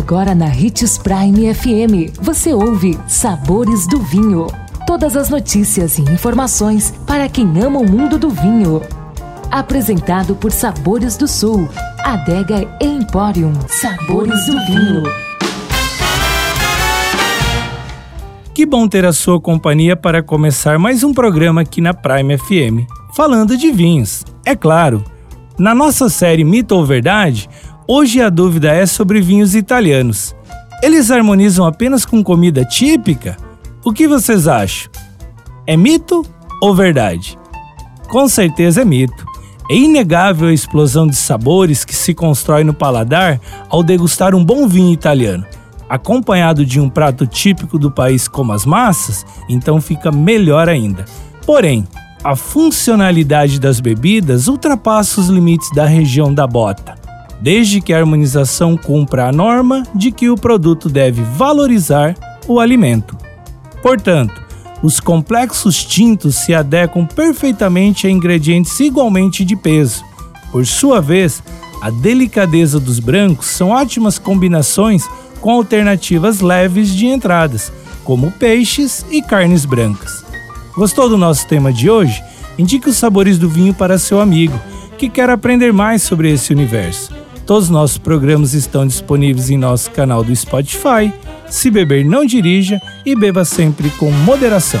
Agora na Ritz Prime FM, você ouve Sabores do Vinho. Todas as notícias e informações para quem ama o mundo do vinho. Apresentado por Sabores do Sul, Adega Emporium. Sabores do Vinho. Que bom ter a sua companhia para começar mais um programa aqui na Prime FM, falando de vinhos. É claro, na nossa série Mito ou Verdade, hoje a dúvida é sobre vinhos italianos. Eles harmonizam apenas com comida típica? O que vocês acham? É mito ou verdade? Com certeza é mito. É inegável a explosão de sabores que se constrói no paladar ao degustar um bom vinho italiano. Acompanhado de um prato típico do país como as massas, então fica melhor ainda. Porém, a funcionalidade das bebidas ultrapassa os limites da região da bota, desde que a harmonização cumpra a norma de que o produto deve valorizar o alimento. Portanto, os complexos tintos se adequam perfeitamente a ingredientes igualmente de peso. Por sua vez, a delicadeza dos brancos são ótimas combinações com alternativas leves de entradas, como peixes e carnes brancas. Gostou do nosso tema de hoje? Indique os sabores do vinho para seu amigo que quer aprender mais sobre esse universo. Todos os nossos programas estão disponíveis em nosso canal do Spotify. Se beber, não dirija e beba sempre com moderação.